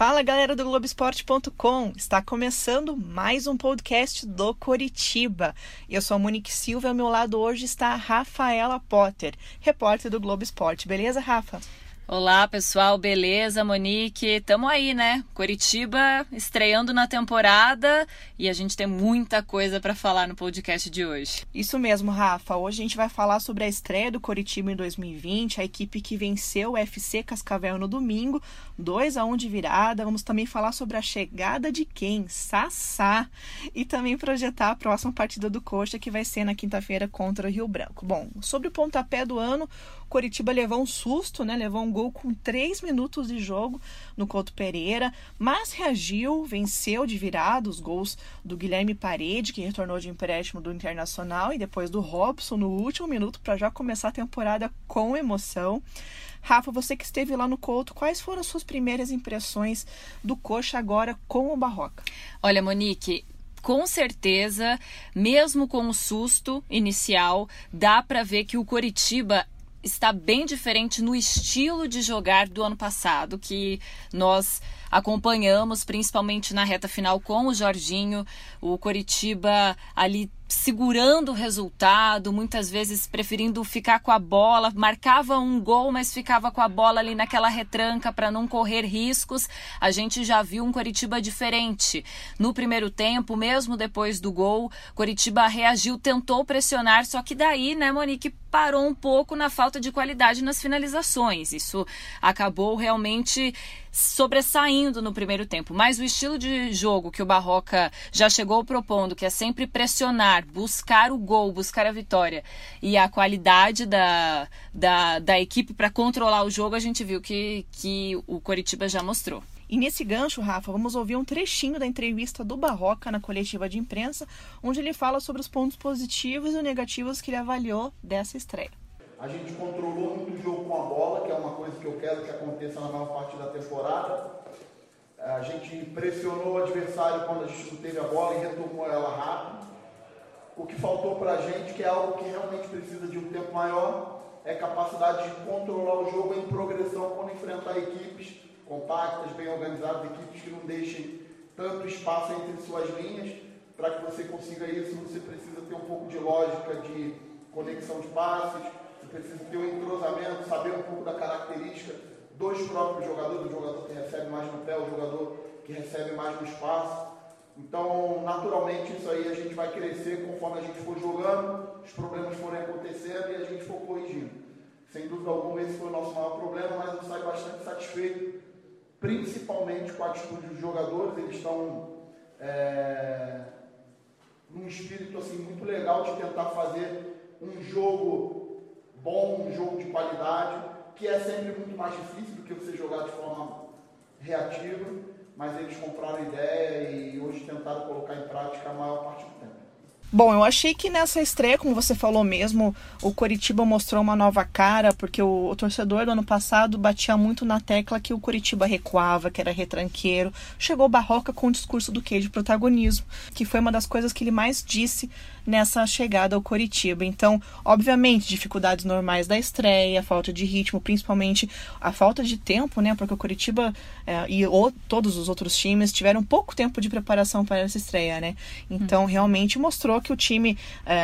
Fala galera do Globoesporte.com! Está começando mais um podcast do Coritiba. Eu sou a Monique Silva e ao meu lado hoje está a Rafaela Potter, repórter do Globo Esporte. Beleza, Rafa? Olá, pessoal, beleza? Monique, tamo aí, né? Curitiba estreando na temporada e a gente tem muita coisa para falar no podcast de hoje. Isso mesmo, Rafa. Hoje a gente vai falar sobre a estreia do Curitiba em 2020, a equipe que venceu o FC Cascavel no domingo, 2 a 1 de virada. Vamos também falar sobre a chegada de quem? Sassá. E também projetar a próxima partida do Coxa, que vai ser na quinta-feira contra o Rio Branco. Bom, sobre o pontapé do ano, Coritiba levou um susto, né? Levou um com três minutos de jogo no Couto Pereira, mas reagiu, venceu de virada os gols do Guilherme Parede, que retornou de empréstimo do Internacional, e depois do Robson no último minuto para já começar a temporada com emoção. Rafa, você que esteve lá no Couto, quais foram as suas primeiras impressões do Coxa agora com o Barroca? Olha, Monique, com certeza, mesmo com o susto inicial, dá para ver que o Coritiba está bem diferente no estilo de jogar do ano passado, que nós acompanhamos principalmente na reta final com o Jorginho, o Coritiba ali segurando o resultado, muitas vezes preferindo ficar com a bola, marcava um gol, mas ficava com a bola ali naquela retranca para não correr riscos. A gente já viu um Coritiba diferente. No primeiro tempo, mesmo depois do gol, Coritiba reagiu, tentou pressionar, só que daí, né, Monique parou um pouco na falta de qualidade nas finalizações. Isso acabou realmente sobressaindo no primeiro tempo. Mas o estilo de jogo que o Barroca já chegou propondo, que é sempre pressionar, buscar o gol, buscar a vitória, e a qualidade da, da, da equipe para controlar o jogo, a gente viu que, que o Coritiba já mostrou. E nesse gancho, Rafa, vamos ouvir um trechinho da entrevista do Barroca na coletiva de imprensa, onde ele fala sobre os pontos positivos e negativos que ele avaliou dessa estreia. A gente controlou muito o jogo com a bola, que é uma coisa que eu quero que aconteça na maior parte da temporada. A gente pressionou o adversário quando a gente não teve a bola e retomou ela rápido. O que faltou para a gente, que é algo que realmente precisa de um tempo maior, é capacidade de controlar o jogo em progressão quando enfrentar equipes compactas, bem organizadas, equipes que não deixem tanto espaço entre suas linhas. Para que você consiga isso, você precisa ter um pouco de lógica de conexão de passes, precisa ter um entrosamento, saber um pouco da característica dos próprios jogadores, do jogador que recebe mais no pé, o jogador que recebe mais no espaço. Então, naturalmente, isso aí a gente vai crescer conforme a gente for jogando, os problemas forem acontecendo e a gente for corrigindo. Sem dúvida alguma, esse foi o nosso maior problema, mas eu saio bastante satisfeito, principalmente com a atitude dos jogadores. Eles estão é, num espírito assim, muito legal de tentar fazer um jogo bom, um jogo de qualidade, que é sempre muito mais difícil do que você jogar de forma reativa, mas eles compraram a ideia e hoje tentaram colocar em prática a maior parte do tempo. Bom, eu achei que nessa estreia, como você falou mesmo, o Coritiba mostrou uma nova cara, porque o, o, torcedor do ano passado batia muito na tecla que o Coritiba recuava, que era retranqueiro. Chegou Barroca com o discurso do que de protagonismo, que foi uma das coisas que ele mais disse nessa chegada ao Coritiba. Então, obviamente, dificuldades normais da estreia, falta de ritmo, principalmente a falta de tempo, né? Porque o Coritiba é, e o, todos os outros times tiveram pouco tempo de preparação para essa estreia, né? Então, hum. realmente mostrou que o time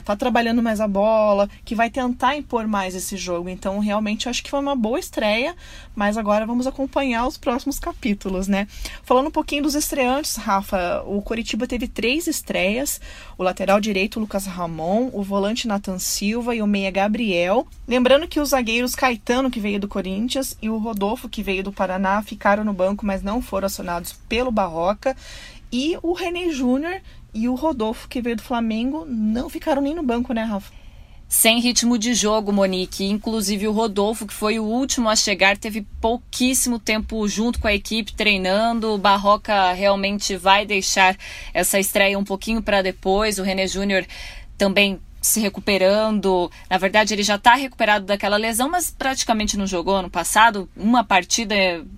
está é, trabalhando mais a bola, que vai tentar impor mais esse jogo. Então, realmente, acho que foi uma boa estreia, mas agora vamos acompanhar os próximos capítulos, né? Falando um pouquinho dos estreantes, Rafa, o Coritiba teve três estreias: o lateral direito Lucas Ramon, o volante Nathan Silva e o meia Gabriel. Lembrando que os zagueiros Caetano, que veio do Corinthians, e o Rodolfo, que veio do Paraná, ficaram no banco, mas não foram acionados pelo Barroca. E o René Júnior e o Rodolfo, que veio do Flamengo, não ficaram nem no banco, né, Rafa? Sem ritmo de jogo, Monique. Inclusive o Rodolfo, que foi o último a chegar, teve pouquíssimo tempo junto com a equipe treinando. O Barroca realmente vai deixar essa estreia um pouquinho para depois. O René Júnior também se recuperando. Na verdade, ele já está recuperado daquela lesão, mas praticamente não jogou ano passado. Uma partida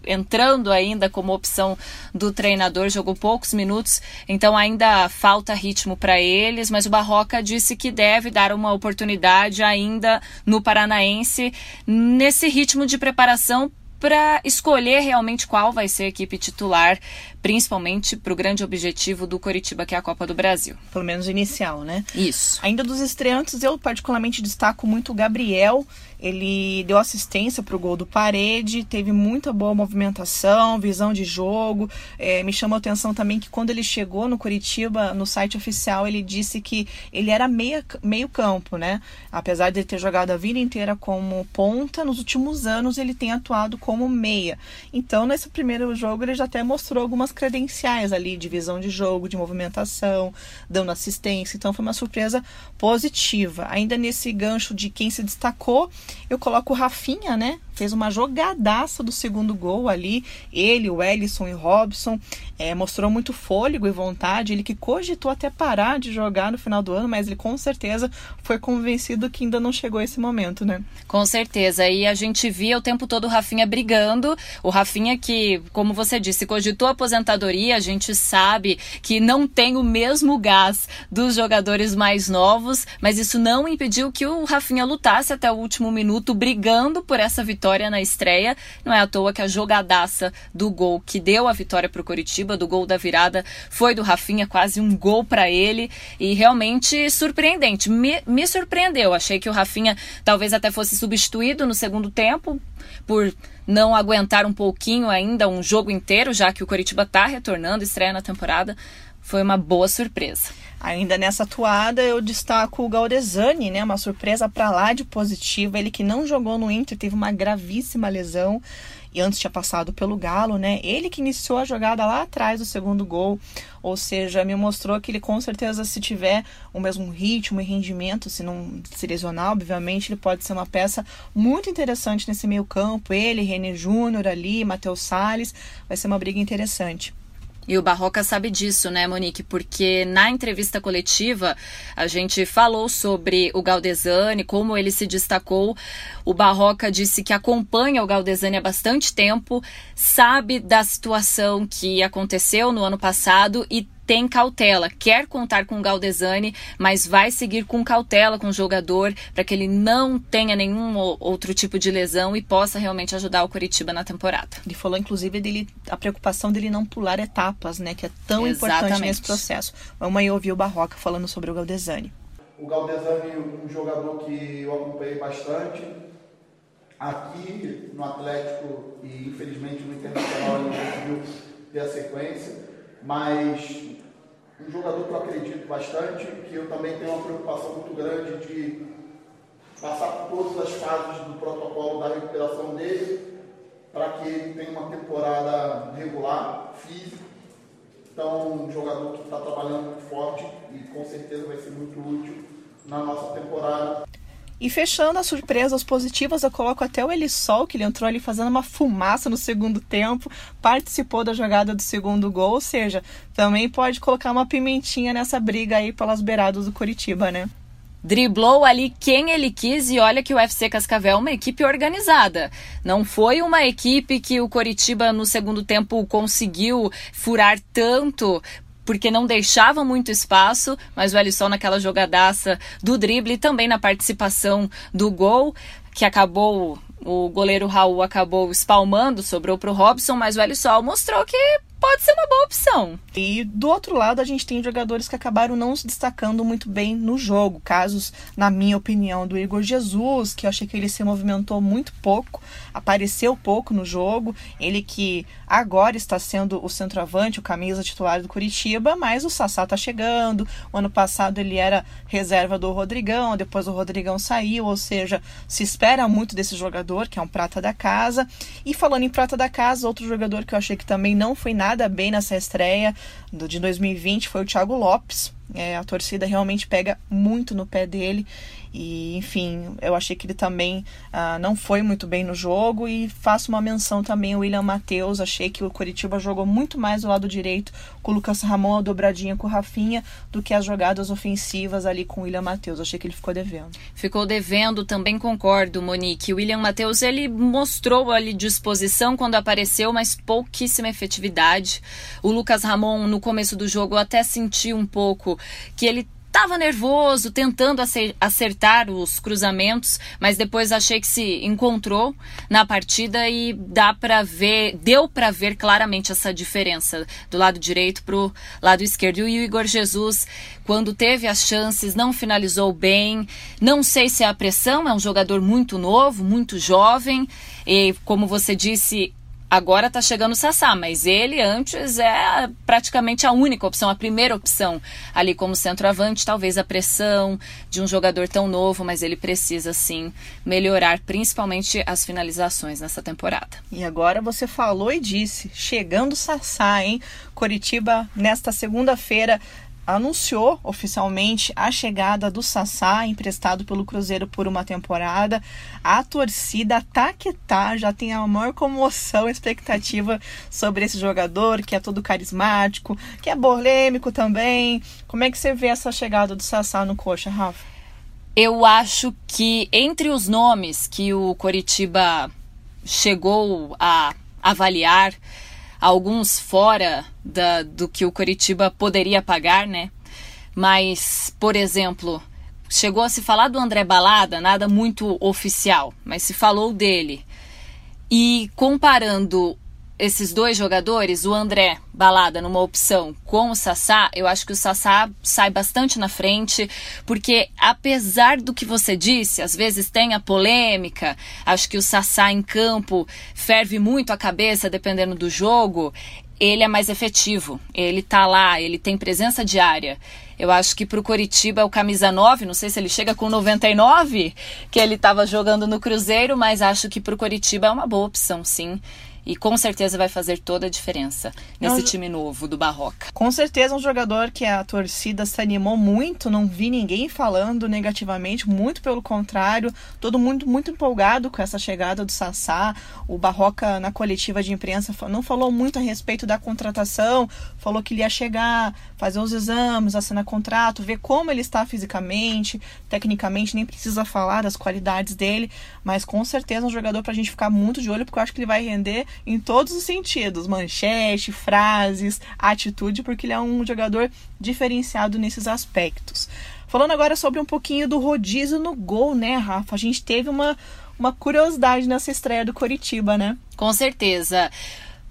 entrando ainda como opção do treinador, jogou poucos minutos, então ainda falta ritmo para eles. Mas o Barroca disse que deve dar uma oportunidade ainda no Paranaense nesse ritmo de preparação para escolher realmente qual vai ser a equipe titular, principalmente para o grande objetivo do Coritiba, que é a Copa do Brasil. Pelo menos inicial, né? Isso. Ainda dos estreantes, eu particularmente destaco muito o Gabriel. Ele deu assistência para o gol do Parede, teve muita boa movimentação, visão de jogo. É, me chamou a atenção também que quando ele chegou no Curitiba, no site oficial, ele disse que ele era meia, meio campo, né? Apesar de ele ter jogado a vida inteira como ponta, nos últimos anos ele tem atuado como meia. Então, nesse primeiro jogo, ele já até mostrou algumas credenciais ali de visão de jogo, de movimentação, dando assistência. Então, foi uma surpresa positiva. Ainda nesse gancho de quem se destacou, eu coloco o Rafinha, né? Fez uma jogadaça do segundo gol ali. Ele, o Ellison e Robson. É, mostrou muito fôlego e vontade. Ele que cogitou até parar de jogar no final do ano, mas ele com certeza foi convencido que ainda não chegou esse momento, né? Com certeza. E a gente via o tempo todo o Rafinha brigando. O Rafinha que, como você disse, cogitou aposentadoria. A gente sabe que não tem o mesmo gás dos jogadores mais novos, mas isso não impediu que o Rafinha lutasse até o último minuto, brigando por essa vitória na estreia. Não é à toa que a jogadaça do gol que deu a vitória para o Coritiba Curitiba, do gol da virada, foi do Rafinha, quase um gol para ele. E realmente surpreendente. Me, me surpreendeu. Achei que o Rafinha talvez até fosse substituído no segundo tempo, por não aguentar um pouquinho ainda um jogo inteiro, já que o Coritiba está retornando, estreia na temporada. Foi uma boa surpresa. Ainda nessa atuada, eu destaco o Galdesani, né? Uma surpresa para lá de positiva. Ele que não jogou no Inter, teve uma gravíssima lesão e antes tinha passado pelo Galo, né? Ele que iniciou a jogada lá atrás do segundo gol, ou seja, me mostrou que ele com certeza, se tiver o mesmo ritmo e rendimento, se não se lesionar, obviamente, ele pode ser uma peça muito interessante nesse meio campo. Ele, René Júnior ali, Matheus Salles, vai ser uma briga interessante. E o Barroca sabe disso, né, Monique? Porque na entrevista coletiva a gente falou sobre o Galdesani, como ele se destacou. O Barroca disse que acompanha o Galdesani há bastante tempo, sabe da situação que aconteceu no ano passado e tem cautela, quer contar com o Galdesani, mas vai seguir com cautela com o jogador para que ele não tenha nenhum outro tipo de lesão e possa realmente ajudar o Curitiba na temporada. Ele falou inclusive dele a preocupação dele não pular etapas, né, que é tão Exatamente. importante nesse processo. Vamos aí ouvir o Barroca falando sobre o Galdesani. O Galdesani é um jogador que eu acompanhei bastante aqui no Atlético e infelizmente no Internacional ele não conseguiu ter a sequência mas um jogador que eu acredito bastante, que eu também tenho uma preocupação muito grande de passar por todas as fases do protocolo da recuperação dele, para que ele tenha uma temporada regular, física. Então, um jogador que está trabalhando muito forte e com certeza vai ser muito útil na nossa temporada. E fechando as surpresas positivas, eu coloco até o Elisol, que ele entrou ali fazendo uma fumaça no segundo tempo, participou da jogada do segundo gol, ou seja, também pode colocar uma pimentinha nessa briga aí pelas beiradas do Curitiba, né? driblou ali quem ele quis e olha que o UFC Cascavel é uma equipe organizada. Não foi uma equipe que o Coritiba no segundo tempo conseguiu furar tanto porque não deixava muito espaço, mas o Alisson naquela jogadaça do drible, também na participação do gol, que acabou, o goleiro Raul acabou espalmando, sobrou para o Robson, mas o Alisson mostrou que pode ser uma boa opção. E do outro lado, a gente tem jogadores que acabaram não se destacando muito bem no jogo. Casos, na minha opinião, do Igor Jesus, que eu achei que ele se movimentou muito pouco, apareceu pouco no jogo. Ele que agora está sendo o centroavante, o camisa titular do Curitiba, mas o Sassá tá chegando. O ano passado ele era reserva do Rodrigão, depois o Rodrigão saiu, ou seja, se espera muito desse jogador, que é um prata da casa. E falando em prata da casa, outro jogador que eu achei que também não foi nada nada bem nessa estreia de 2020 foi o Thiago Lopes. É, a torcida realmente pega muito no pé dele e, enfim, eu achei que ele também ah, não foi muito bem no jogo. E faço uma menção também ao William Matheus. Achei que o Curitiba jogou muito mais do lado direito com o Lucas Ramon, a dobradinha com o Rafinha, do que as jogadas ofensivas ali com o William Matheus. Achei que ele ficou devendo. Ficou devendo, também concordo, Monique. O William Matheus, ele mostrou ali disposição quando apareceu, mas pouquíssima efetividade. O Lucas Ramon, no começo do jogo, até senti um pouco que ele Tava nervoso, tentando acertar os cruzamentos, mas depois achei que se encontrou na partida e dá para ver, deu para ver claramente essa diferença do lado direito pro lado esquerdo. E o Igor Jesus, quando teve as chances, não finalizou bem. Não sei se é a pressão, é um jogador muito novo, muito jovem, e como você disse, Agora está chegando o Sassá, mas ele antes é praticamente a única opção, a primeira opção ali como centroavante. Talvez a pressão de um jogador tão novo, mas ele precisa sim melhorar, principalmente as finalizações nessa temporada. E agora você falou e disse, chegando o Sassá, hein? Coritiba nesta segunda-feira anunciou oficialmente a chegada do Sassá, emprestado pelo Cruzeiro por uma temporada. A torcida tá que tá, já tem a maior comoção, expectativa sobre esse jogador, que é todo carismático, que é polêmico também. Como é que você vê essa chegada do Sassá no Coxa, Rafa? Eu acho que entre os nomes que o Coritiba chegou a avaliar, alguns fora da, do que o Coritiba poderia pagar, né? Mas, por exemplo, chegou a se falar do André Balada, nada muito oficial, mas se falou dele. E comparando esses dois jogadores, o André Balada numa opção com o Sassá, eu acho que o Sassá sai bastante na frente, porque apesar do que você disse, às vezes tem a polêmica, acho que o Sassá em campo ferve muito a cabeça dependendo do jogo, ele é mais efetivo, ele tá lá, ele tem presença diária. Eu acho que para o Coritiba o camisa 9, não sei se ele chega com 99, que ele estava jogando no Cruzeiro, mas acho que para o Coritiba é uma boa opção, sim e com certeza vai fazer toda a diferença nesse não, time novo do Barroca. Com certeza um jogador que a torcida se animou muito, não vi ninguém falando negativamente, muito pelo contrário, todo mundo muito empolgado com essa chegada do Sassá. O Barroca na coletiva de imprensa não falou muito a respeito da contratação, falou que ele ia chegar, fazer os exames, assinar contrato, ver como ele está fisicamente, tecnicamente, nem precisa falar das qualidades dele, mas com certeza um jogador para a gente ficar muito de olho, porque eu acho que ele vai render em todos os sentidos, manchete, frases, atitude, porque ele é um jogador diferenciado nesses aspectos. Falando agora sobre um pouquinho do rodízio no gol, né, Rafa? A gente teve uma, uma curiosidade nessa estreia do Coritiba, né? Com certeza.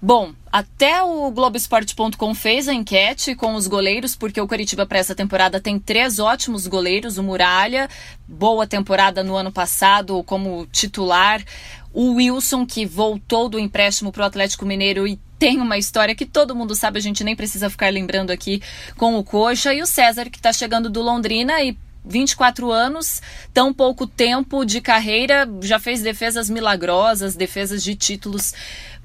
Bom, até o Globoesporte.com fez a enquete com os goleiros, porque o Curitiba para essa temporada tem três ótimos goleiros. O Muralha, boa temporada no ano passado como titular. O Wilson, que voltou do empréstimo para o Atlético Mineiro e tem uma história que todo mundo sabe, a gente nem precisa ficar lembrando aqui com o Coxa. E o César, que está chegando do Londrina e 24 anos, tão pouco tempo de carreira, já fez defesas milagrosas, defesas de títulos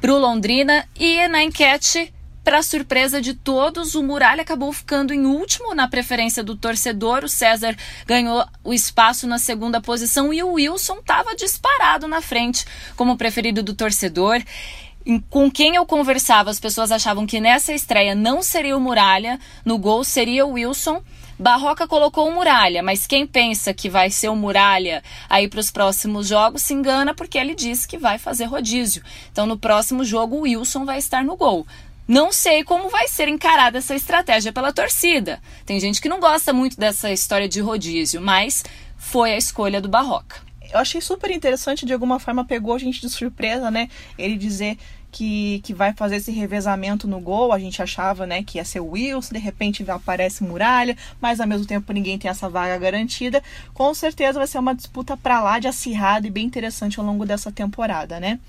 para o Londrina e na enquete para surpresa de todos, o Muralha acabou ficando em último na preferência do torcedor. O César ganhou o espaço na segunda posição e o Wilson estava disparado na frente como preferido do torcedor. Com quem eu conversava, as pessoas achavam que nessa estreia não seria o Muralha, no gol seria o Wilson. Barroca colocou o Muralha, mas quem pensa que vai ser o Muralha aí para os próximos jogos se engana porque ele disse que vai fazer rodízio. Então no próximo jogo o Wilson vai estar no gol. Não sei como vai ser encarada essa estratégia pela torcida. Tem gente que não gosta muito dessa história de rodízio, mas foi a escolha do Barroca. Eu achei super interessante, de alguma forma pegou a gente de surpresa, né? Ele dizer que, que vai fazer esse revezamento no gol. A gente achava né, que ia ser o Wilson, de repente aparece Muralha, mas ao mesmo tempo ninguém tem essa vaga garantida. Com certeza vai ser uma disputa para lá de acirrada e bem interessante ao longo dessa temporada, né?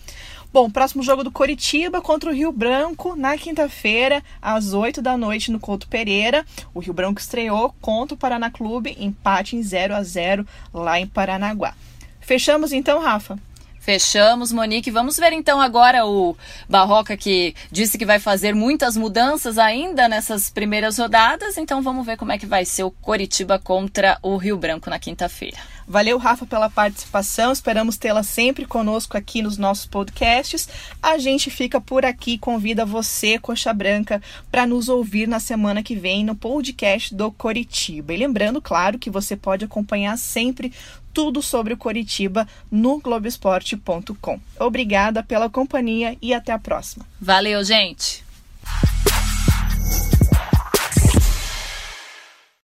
Bom, próximo jogo do Coritiba contra o Rio Branco na quinta-feira, às 8 da noite, no Couto Pereira. O Rio Branco estreou contra o Paraná Clube, empate em 0 a 0 lá em Paranaguá. Fechamos então, Rafa? Fechamos, Monique. Vamos ver então agora o Barroca que disse que vai fazer muitas mudanças ainda nessas primeiras rodadas. Então vamos ver como é que vai ser o Coritiba contra o Rio Branco na quinta-feira. Valeu, Rafa, pela participação. Esperamos tê-la sempre conosco aqui nos nossos podcasts. A gente fica por aqui. Convida você, Coxa Branca, para nos ouvir na semana que vem no podcast do Coritiba. E lembrando, claro, que você pode acompanhar sempre tudo sobre o Coritiba no Globoesporte.com. Obrigada pela companhia e até a próxima. Valeu, gente!